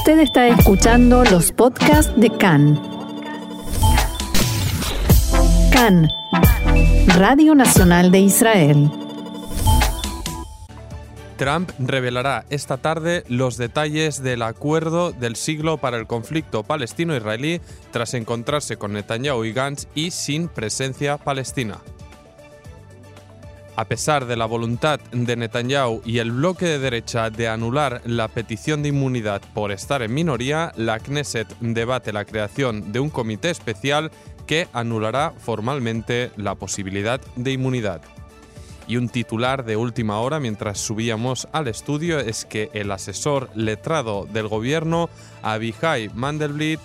Usted está escuchando los podcasts de CAN. CAN, Radio Nacional de Israel. Trump revelará esta tarde los detalles del acuerdo del siglo para el conflicto palestino-israelí tras encontrarse con Netanyahu y Gantz y sin presencia palestina. A pesar de la voluntad de Netanyahu y el bloque de derecha de anular la petición de inmunidad por estar en minoría, la Knesset debate la creación de un comité especial que anulará formalmente la posibilidad de inmunidad. Y un titular de última hora mientras subíamos al estudio es que el asesor letrado del gobierno, Abihai Mandelblit,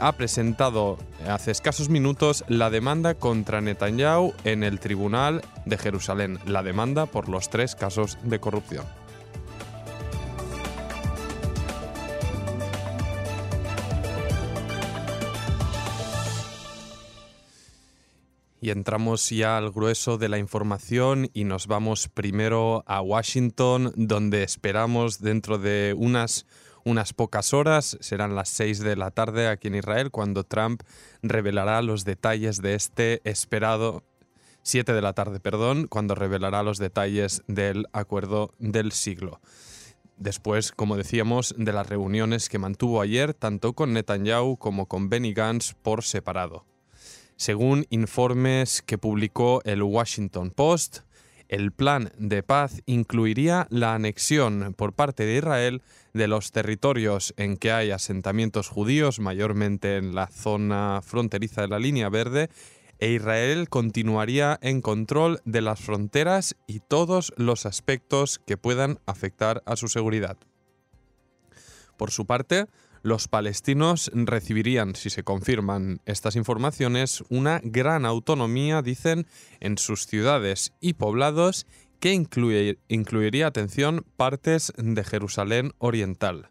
ha presentado hace escasos minutos la demanda contra Netanyahu en el Tribunal de Jerusalén, la demanda por los tres casos de corrupción. Y entramos ya al grueso de la información y nos vamos primero a Washington, donde esperamos dentro de unas unas pocas horas, serán las 6 de la tarde aquí en Israel, cuando Trump revelará los detalles de este esperado 7 de la tarde, perdón, cuando revelará los detalles del acuerdo del siglo. Después, como decíamos, de las reuniones que mantuvo ayer tanto con Netanyahu como con Benny Gantz por separado. Según informes que publicó el Washington Post, el plan de paz incluiría la anexión por parte de Israel de los territorios en que hay asentamientos judíos, mayormente en la zona fronteriza de la línea verde, e Israel continuaría en control de las fronteras y todos los aspectos que puedan afectar a su seguridad. Por su parte, los palestinos recibirían, si se confirman estas informaciones, una gran autonomía, dicen, en sus ciudades y poblados que incluiría, atención, partes de Jerusalén Oriental.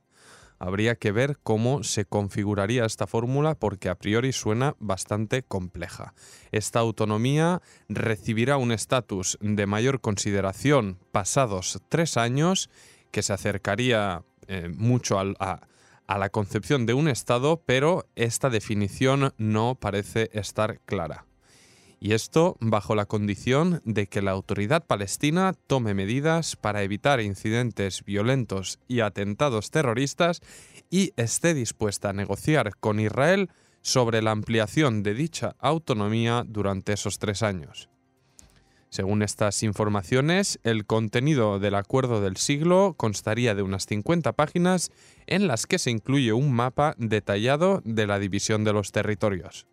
Habría que ver cómo se configuraría esta fórmula porque a priori suena bastante compleja. Esta autonomía recibirá un estatus de mayor consideración pasados tres años que se acercaría eh, mucho al, a, a la concepción de un Estado, pero esta definición no parece estar clara. Y esto bajo la condición de que la autoridad palestina tome medidas para evitar incidentes violentos y atentados terroristas y esté dispuesta a negociar con Israel sobre la ampliación de dicha autonomía durante esos tres años. Según estas informaciones, el contenido del acuerdo del siglo constaría de unas 50 páginas en las que se incluye un mapa detallado de la división de los territorios.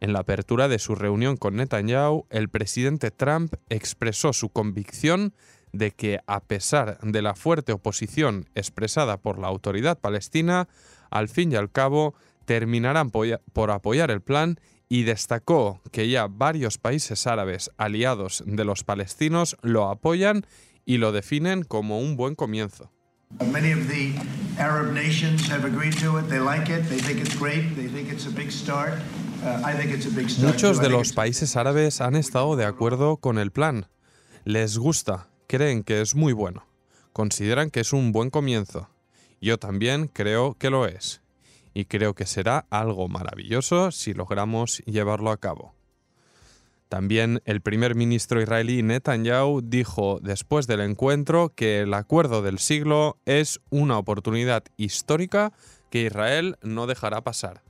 En la apertura de su reunión con Netanyahu, el presidente Trump expresó su convicción de que, a pesar de la fuerte oposición expresada por la autoridad palestina, al fin y al cabo terminarán por apoyar el plan y destacó que ya varios países árabes aliados de los palestinos lo apoyan y lo definen como un buen comienzo. Muchos de los países árabes han estado de acuerdo con el plan. Les gusta, creen que es muy bueno. Consideran que es un buen comienzo. Yo también creo que lo es y creo que será algo maravilloso si logramos llevarlo a cabo. También el primer ministro israelí Netanyahu dijo después del encuentro que el acuerdo del siglo es una oportunidad histórica que Israel no dejará pasar.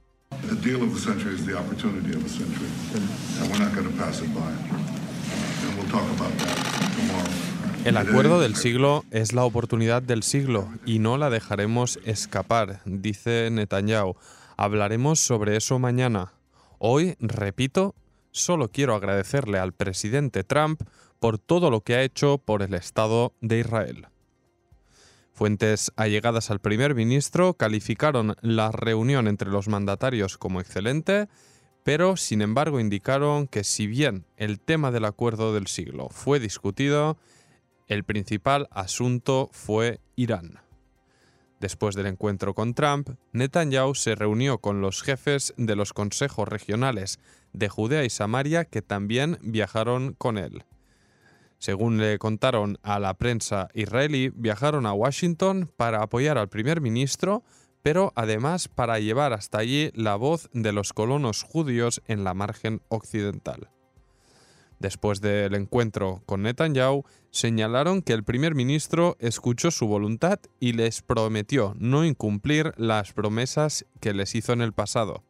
El acuerdo del siglo es la oportunidad del siglo y no la dejaremos escapar, dice Netanyahu. Hablaremos sobre eso mañana. Hoy, repito, solo quiero agradecerle al presidente Trump por todo lo que ha hecho por el Estado de Israel. Fuentes allegadas al primer ministro calificaron la reunión entre los mandatarios como excelente, pero sin embargo indicaron que si bien el tema del acuerdo del siglo fue discutido, el principal asunto fue Irán. Después del encuentro con Trump, Netanyahu se reunió con los jefes de los consejos regionales de Judea y Samaria que también viajaron con él. Según le contaron a la prensa israelí, viajaron a Washington para apoyar al primer ministro, pero además para llevar hasta allí la voz de los colonos judíos en la margen occidental. Después del encuentro con Netanyahu, señalaron que el primer ministro escuchó su voluntad y les prometió no incumplir las promesas que les hizo en el pasado.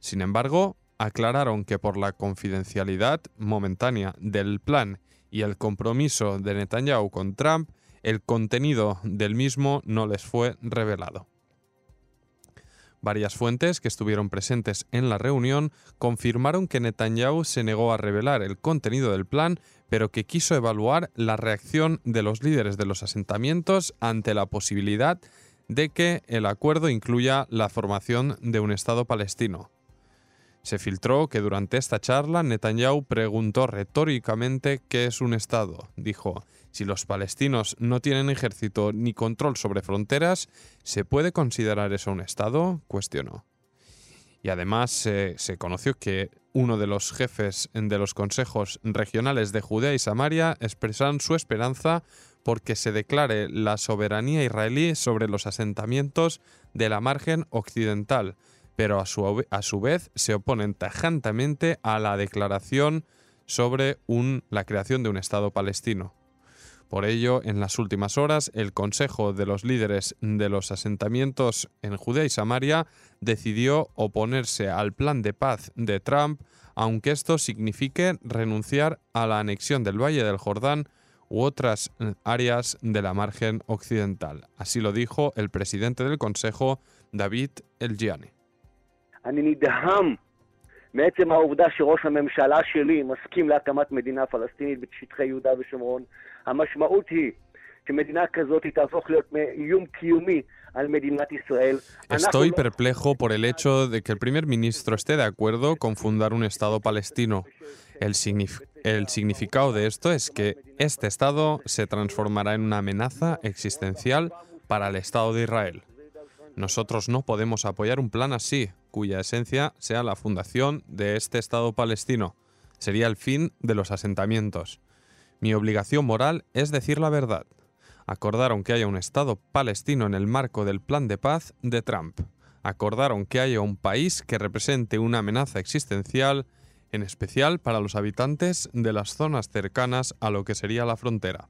Sin embargo, aclararon que por la confidencialidad momentánea del plan y el compromiso de Netanyahu con Trump, el contenido del mismo no les fue revelado. Varias fuentes que estuvieron presentes en la reunión confirmaron que Netanyahu se negó a revelar el contenido del plan, pero que quiso evaluar la reacción de los líderes de los asentamientos ante la posibilidad de que el acuerdo incluya la formación de un Estado palestino. Se filtró que durante esta charla Netanyahu preguntó retóricamente qué es un Estado. Dijo, si los palestinos no tienen ejército ni control sobre fronteras, ¿se puede considerar eso un Estado? cuestionó. Y además se conoció que uno de los jefes de los consejos regionales de Judea y Samaria expresaron su esperanza porque se declare la soberanía israelí sobre los asentamientos de la margen occidental, pero a su, a su vez se oponen tajantemente a la declaración sobre un, la creación de un Estado palestino. Por ello, en las últimas horas, el Consejo de los líderes de los asentamientos en Judea y Samaria decidió oponerse al plan de paz de Trump, aunque esto signifique renunciar a la anexión del Valle del Jordán u otras áreas de la margen occidental. Así lo dijo el presidente del Consejo, David El. אני נדהם מעצם העובדה שראש הממשלה שלי מסכים להקמת מדינה פלסטינית בשטחי יהודה ושומרון. המשמעות היא שמדינה כזאת תהפוך להיות איום קיומי Estoy perplejo por el hecho de que el primer ministro esté de acuerdo con fundar un Estado palestino. El, el, significado de esto es que este Estado se transformará en una amenaza existencial para el Estado de Israel. Nosotros no podemos apoyar un plan así, cuya esencia sea la fundación de este Estado palestino. Sería el fin de los asentamientos. Mi obligación moral es decir la verdad. Acordaron que haya un Estado palestino en el marco del plan de paz de Trump. Acordaron que haya un país que represente una amenaza existencial, en especial para los habitantes de las zonas cercanas a lo que sería la frontera.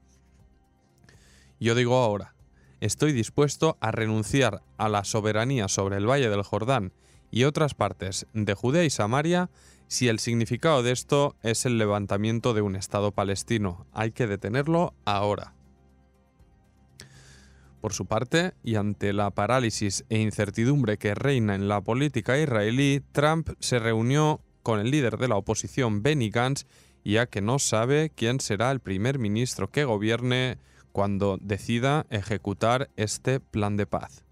Yo digo ahora, estoy dispuesto a renunciar a la soberanía sobre el Valle del Jordán y otras partes de Judea y Samaria si el significado de esto es el levantamiento de un Estado palestino. Hay que detenerlo ahora. Por su parte, y ante la parálisis e incertidumbre que reina en la política israelí, Trump se reunió con el líder de la oposición Benny Gantz, ya que no sabe quién será el primer ministro que gobierne cuando decida ejecutar este plan de paz.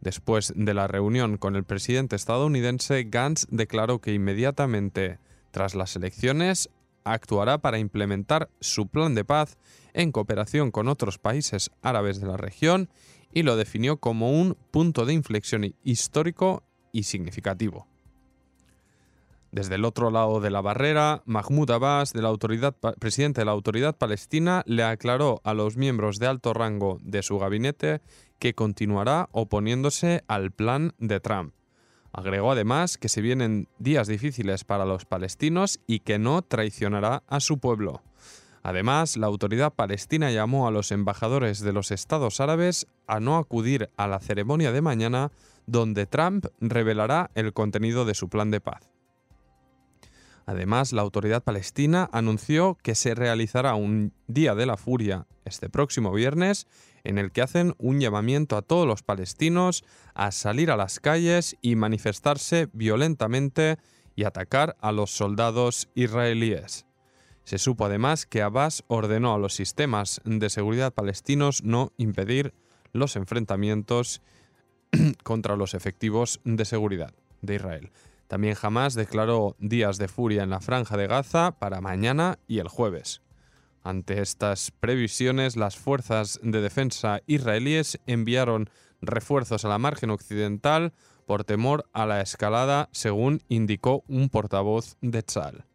Después de la reunión con el presidente estadounidense, Gantz declaró que inmediatamente tras las elecciones actuará para implementar su plan de paz en cooperación con otros países árabes de la región y lo definió como un punto de inflexión histórico y significativo. Desde el otro lado de la barrera, Mahmoud Abbas, presidente de la Autoridad Palestina, le aclaró a los miembros de alto rango de su gabinete que continuará oponiéndose al plan de Trump. Agregó además que se vienen días difíciles para los palestinos y que no traicionará a su pueblo. Además, la autoridad palestina llamó a los embajadores de los estados árabes a no acudir a la ceremonia de mañana donde Trump revelará el contenido de su plan de paz. Además, la autoridad palestina anunció que se realizará un Día de la Furia este próximo viernes en el que hacen un llamamiento a todos los palestinos a salir a las calles y manifestarse violentamente y atacar a los soldados israelíes. Se supo además que Abbas ordenó a los sistemas de seguridad palestinos no impedir los enfrentamientos contra los efectivos de seguridad de Israel. También Hamas declaró días de furia en la franja de Gaza para mañana y el jueves. Ante estas previsiones, las fuerzas de defensa israelíes enviaron refuerzos a la margen occidental por temor a la escalada, según indicó un portavoz de Tzal.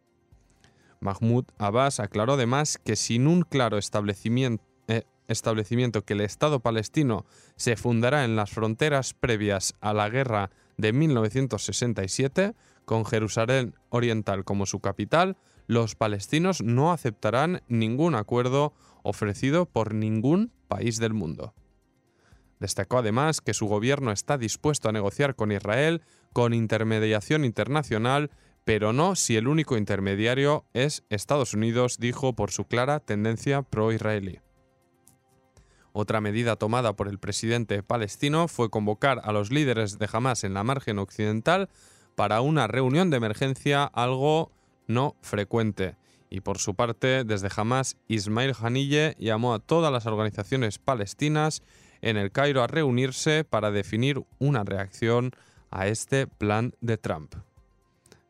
Mahmoud Abbas aclaró además que sin un claro establecimiento, eh, establecimiento que el Estado palestino se fundará en las fronteras previas a la guerra de 1967, con Jerusalén Oriental como su capital, los palestinos no aceptarán ningún acuerdo ofrecido por ningún país del mundo. Destacó además que su gobierno está dispuesto a negociar con Israel con intermediación internacional, pero no si el único intermediario es Estados Unidos, dijo por su clara tendencia pro-israelí. Otra medida tomada por el presidente palestino fue convocar a los líderes de Hamas en la margen occidental para una reunión de emergencia algo no frecuente. Y por su parte, desde Hamas, Ismail Hanille llamó a todas las organizaciones palestinas en el Cairo a reunirse para definir una reacción a este plan de Trump.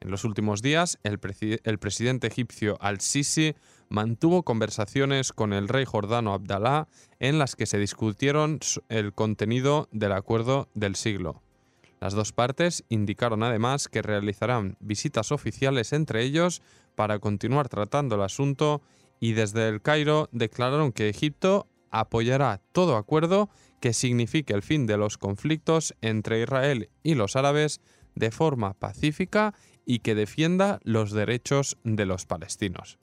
En los últimos días, el, presidente egipcio al-Sisi mantuvo conversaciones con el rey jordano Abdalá en las que se discutieron el contenido del acuerdo del siglo. Las dos partes indicaron además que realizarán visitas oficiales entre ellos para continuar tratando el asunto y desde el Cairo declararon que Egipto apoyará todo acuerdo que signifique el fin de los conflictos entre Israel y los árabes de forma pacífica y que defienda los derechos de los palestinos.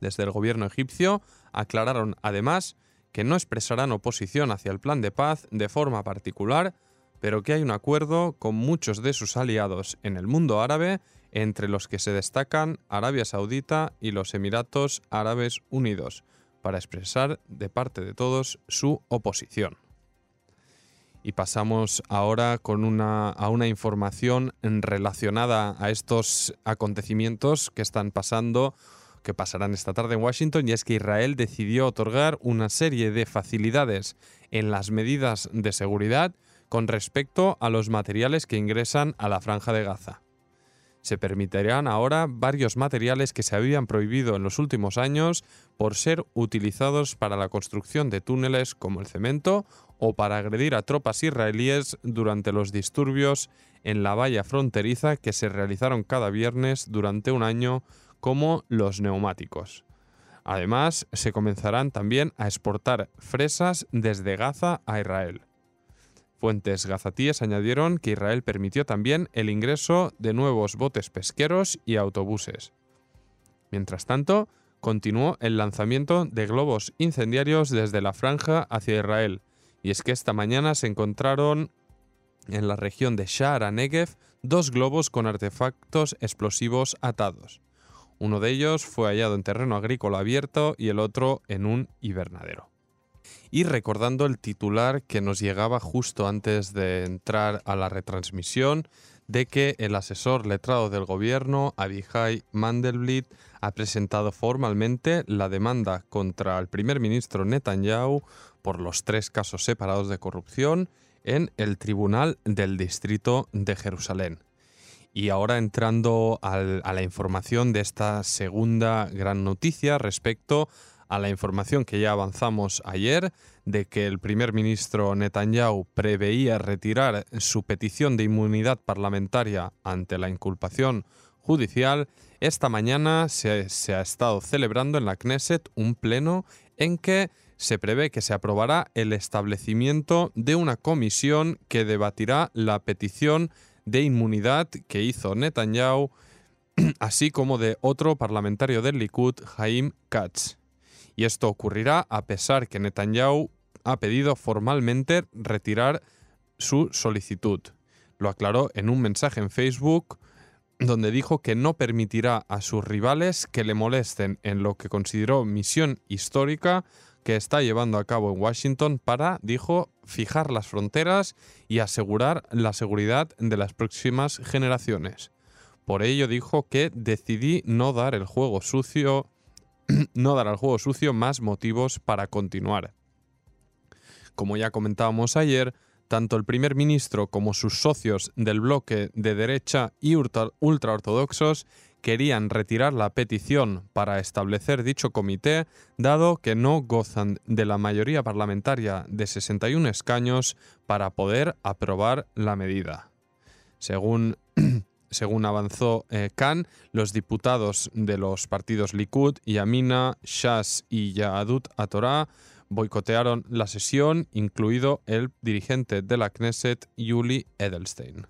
Desde el gobierno egipcio aclararon además que no expresarán oposición hacia el plan de paz de forma particular, pero que hay un acuerdo con muchos de sus aliados en el mundo árabe, entre los que se destacan Arabia Saudita y los Emiratos Árabes Unidos, para expresar de parte de todos su oposición. Y pasamos ahora con una, a una información relacionada a estos acontecimientos que están pasando, que pasarán esta tarde en Washington, y es que Israel decidió otorgar una serie de facilidades en las medidas de seguridad con respecto a los materiales que ingresan a la franja de Gaza. Se permitirán ahora varios materiales que se habían prohibido en los últimos años por ser utilizados para la construcción de túneles como el cemento o para agredir a tropas israelíes durante los disturbios en la valla fronteriza que se realizaron cada viernes durante un año como los neumáticos. Además, se comenzarán también a exportar fresas desde Gaza a Israel. Fuentes gazatíes añadieron que Israel permitió también el ingreso de nuevos botes pesqueros y autobuses. Mientras tanto, continuó el lanzamiento de globos incendiarios desde la franja hacia Israel, y es que esta mañana se encontraron en la región de Shara Negev dos globos con artefactos explosivos atados. Uno de ellos fue hallado en terreno agrícola abierto y el otro en un invernadero y recordando el titular que nos llegaba justo antes de entrar a la retransmisión de que el asesor letrado del gobierno, Abihai Mandelblit, ha presentado formalmente la demanda contra el primer ministro Netanyahu por los tres casos separados de corrupción en el Tribunal del Distrito de Jerusalén. Y ahora entrando a la información de esta segunda gran noticia respecto a la información que ya avanzamos ayer de que el primer ministro Netanyahu preveía retirar su petición de inmunidad parlamentaria ante la inculpación judicial, esta mañana se, ha estado celebrando en la Knesset un pleno en que se prevé que se aprobará el establecimiento de una comisión que debatirá la petición de inmunidad que hizo Netanyahu, así como de otro parlamentario del Likud, Haim Katz y esto ocurrirá a pesar que Netanyahu ha pedido formalmente retirar su solicitud. Lo aclaró en un mensaje en Facebook donde dijo que no permitirá a sus rivales que le molesten en lo que consideró misión histórica que está llevando a cabo en Washington para, dijo, fijar las fronteras y asegurar la seguridad de las próximas generaciones. Por ello dijo que decidí no dar el juego sucio no dar al juego sucio más motivos para continuar. Como ya comentábamos ayer, tanto el primer ministro como sus socios del bloque de derecha y ultraortodoxos querían retirar la petición para establecer dicho comité, dado que no gozan de la mayoría parlamentaria de 61 escaños para poder aprobar la medida. Según según avanzó eh, Khan, los diputados de los partidos Likud, Yamina, Shas y Yahadut Atorá boicotearon la sesión, incluido el dirigente de la Knesset, Yuli Edelstein.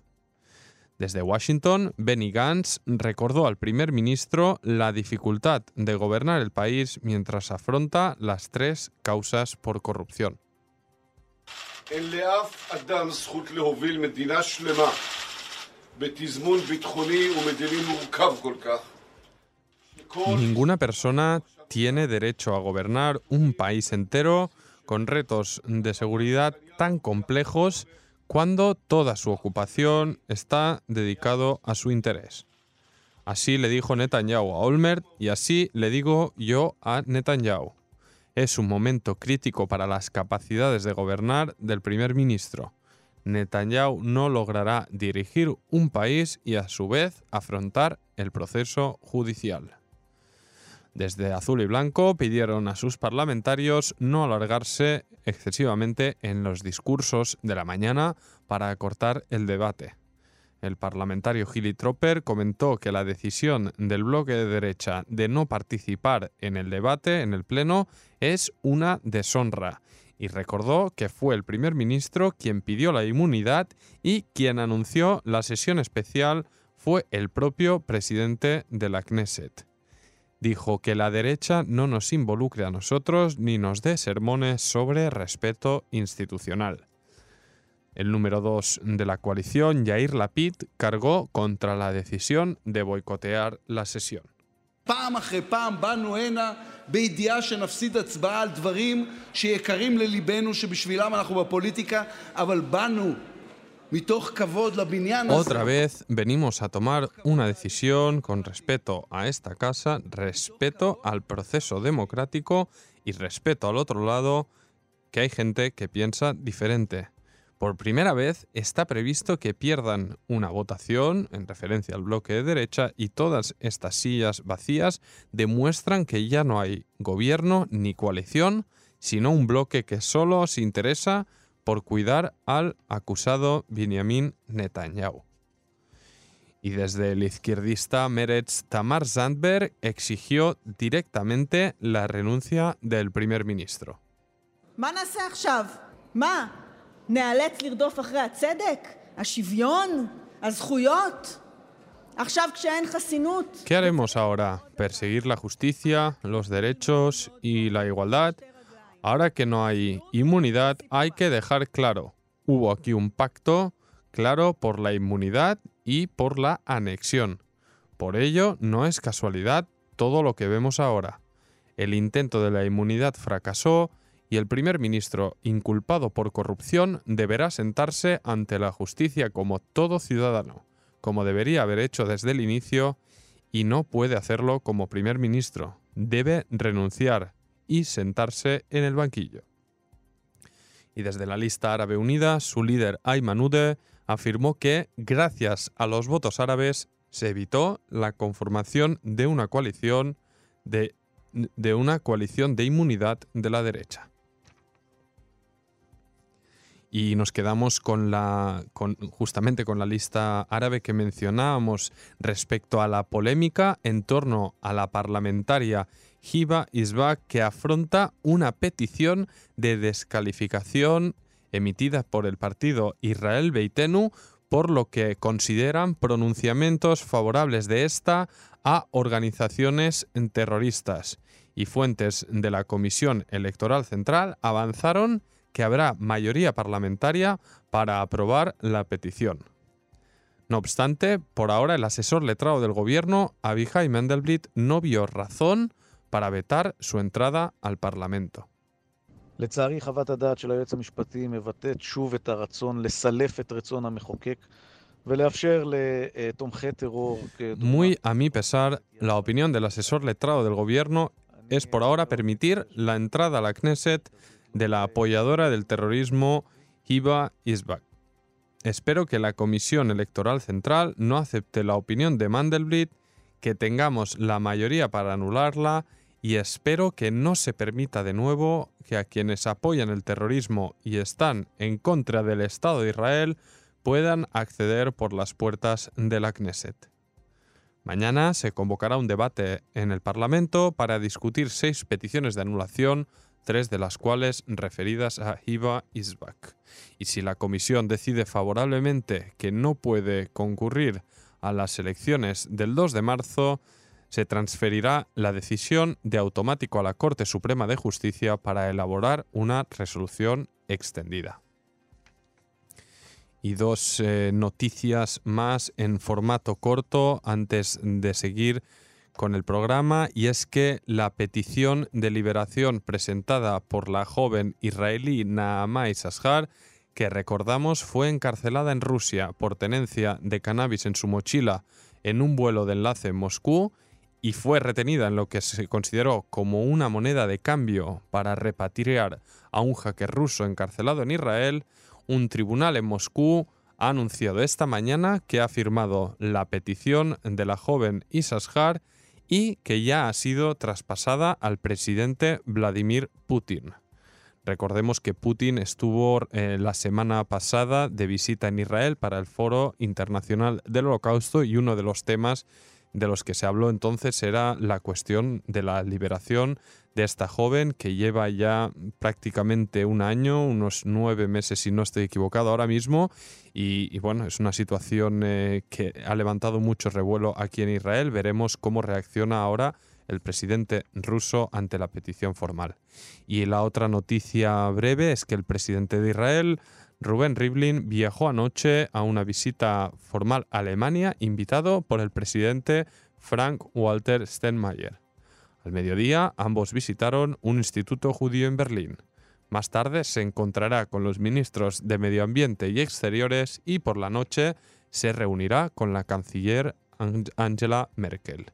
Desde Washington, Benny Gantz recordó al primer ministro la dificultad de gobernar el país mientras afronta las tres causas por corrupción. Ninguna persona tiene derecho a gobernar un país entero con retos de seguridad tan complejos cuando toda su ocupación está dedicado a su interés. Así le dijo Netanyahu a Olmert y así le digo yo a Netanyahu. Es un momento crítico para las capacidades de gobernar del primer ministro. Netanyahu no logrará dirigir un país y a su vez afrontar el proceso judicial. Desde Azul y Blanco pidieron a sus parlamentarios no alargarse excesivamente en los discursos de la mañana para acortar el debate. El parlamentario Gilly Tropper comentó que la decisión del bloque de derecha de no participar en el debate en el Pleno es una deshonra y recordó que fue el primer ministro quien pidió la inmunidad y quien anunció la sesión especial fue el propio presidente de la Knesset dijo que la derecha no nos involucre a nosotros ni nos dé sermones sobre respeto institucional. El número dos de la coalición, Yair Lapid, cargó contra la decisión de boicotear la sesión. Otra vez venimos a tomar una decisión con respeto a esta casa, respeto al proceso democrático y respeto al otro lado que hay gente que piensa diferente. Por primera vez está previsto que pierdan una votación en referencia al bloque de derecha y todas estas sillas vacías demuestran que ya no hay gobierno ni coalición, sino un bloque que solo se interesa por cuidar al acusado Benjamin Netanyahu. Y desde el izquierdista Meretz Tamar Zandberg exigió directamente la renuncia del primer ministro. ¿Qué haremos ahora? ¿Perseguir la justicia, los derechos y la igualdad? Ahora que no hay inmunidad, hay que dejar claro, hubo aquí un pacto claro por la inmunidad y por la anexión. Por ello, no es casualidad todo lo que vemos ahora. El intento de la inmunidad fracasó y el primer ministro, inculpado por corrupción, deberá sentarse ante la justicia como todo ciudadano, como debería haber hecho desde el inicio, y no puede hacerlo como primer ministro. Debe renunciar y sentarse en el banquillo. Y desde la lista árabe unida, su líder Ayman Ude afirmó que, gracias a los votos árabes, se evitó la conformación de una coalición de, de una coalición de inmunidad de la derecha. Y nos quedamos con la, con, justamente con la lista árabe que mencionábamos respecto a la polémica en torno a la parlamentaria Hiba Isbak que afronta una petición de descalificación emitida por el partido Israel Beitenu por lo que consideran pronunciamientos favorables de esta a organizaciones terroristas. Y fuentes de la Comisión Electoral Central avanzaron que habrá mayoría parlamentaria para aprobar la petición. No obstante, por ahora el asesor letrado del gobierno, Abihai Mendelblit, no vio razón para vetar su entrada al Parlamento. Muy a mi pesar, la opinión del asesor letrado del gobierno es por ahora permitir la entrada a la Knesset de la apoyadora del terrorismo Hiba Isbak. Espero que la Comisión Electoral Central no acepte la opinión de Mandelblit, que tengamos la mayoría para anularla y espero que no se permita de nuevo que a quienes apoyan el terrorismo y están en contra del Estado de Israel puedan acceder por las puertas de la Knesset. Mañana se convocará un debate en el Parlamento para discutir seis peticiones de anulación tres de las cuales referidas a Hiba Isbak. Y si la comisión decide favorablemente que no puede concurrir a las elecciones del 2 de marzo, se transferirá la decisión de automático a la Corte Suprema de Justicia para elaborar una resolución extendida. Y dos eh, noticias más en formato corto antes de seguir con el programa y es que la petición de liberación presentada por la joven israelí Naamá Isashar, que recordamos fue encarcelada en Rusia por tenencia de cannabis en su mochila en un vuelo de enlace en Moscú y fue retenida en lo que se consideró como una moneda de cambio para repatriar a un hacker ruso encarcelado en Israel, un tribunal en Moscú ha anunciado esta mañana que ha firmado la petición de la joven Isashar y que ya ha sido traspasada al presidente Vladimir Putin. Recordemos que Putin estuvo eh, la semana pasada de visita en Israel para el Foro Internacional del Holocausto y uno de los temas de los que se habló entonces era la cuestión de la liberación de esta joven que lleva ya prácticamente un año, unos nueve meses si no estoy equivocado ahora mismo, y, bueno, es una situación eh, que ha levantado mucho revuelo aquí en Israel. Veremos cómo reacciona ahora el presidente ruso ante la petición formal. Y la otra noticia breve es que el presidente de Israel Rubén Rivlin viajó anoche a una visita formal a Alemania, invitado por el presidente Frank Walter Steinmeier. Al mediodía, ambos visitaron un instituto judío en Berlín. Más tarde se encontrará con los ministros de Medio Ambiente y Exteriores y por la noche se reunirá con la canciller Angela Merkel.